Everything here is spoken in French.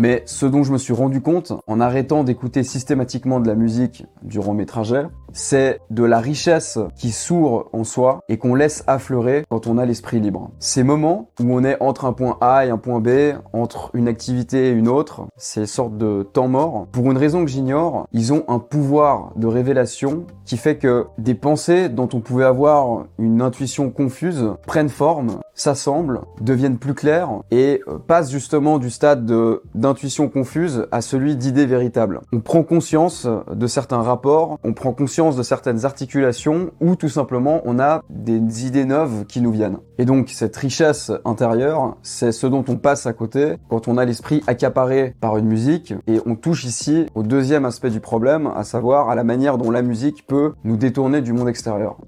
Mais ce dont je me suis rendu compte en arrêtant d'écouter systématiquement de la musique durant mes trajets, c'est de la richesse qui sourd en soi et qu'on laisse affleurer quand on a l'esprit libre. Ces moments où on est entre un point A et un point B, entre une activité et une autre, ces sortes de temps morts, pour une raison que j'ignore, ils ont un pouvoir de révélation qui fait que des pensées dont on pouvait avoir une intuition confuse prennent forme, s'assemblent, deviennent plus claires et euh, passent justement du stade d'intuition confuse à celui d'idées véritables. On prend conscience de certains rapports, on prend de certaines articulations ou tout simplement on a des idées neuves qui nous viennent. Et donc cette richesse intérieure, c'est ce dont on passe à côté quand on a l'esprit accaparé par une musique et on touche ici au deuxième aspect du problème, à savoir à la manière dont la musique peut nous détourner du monde extérieur.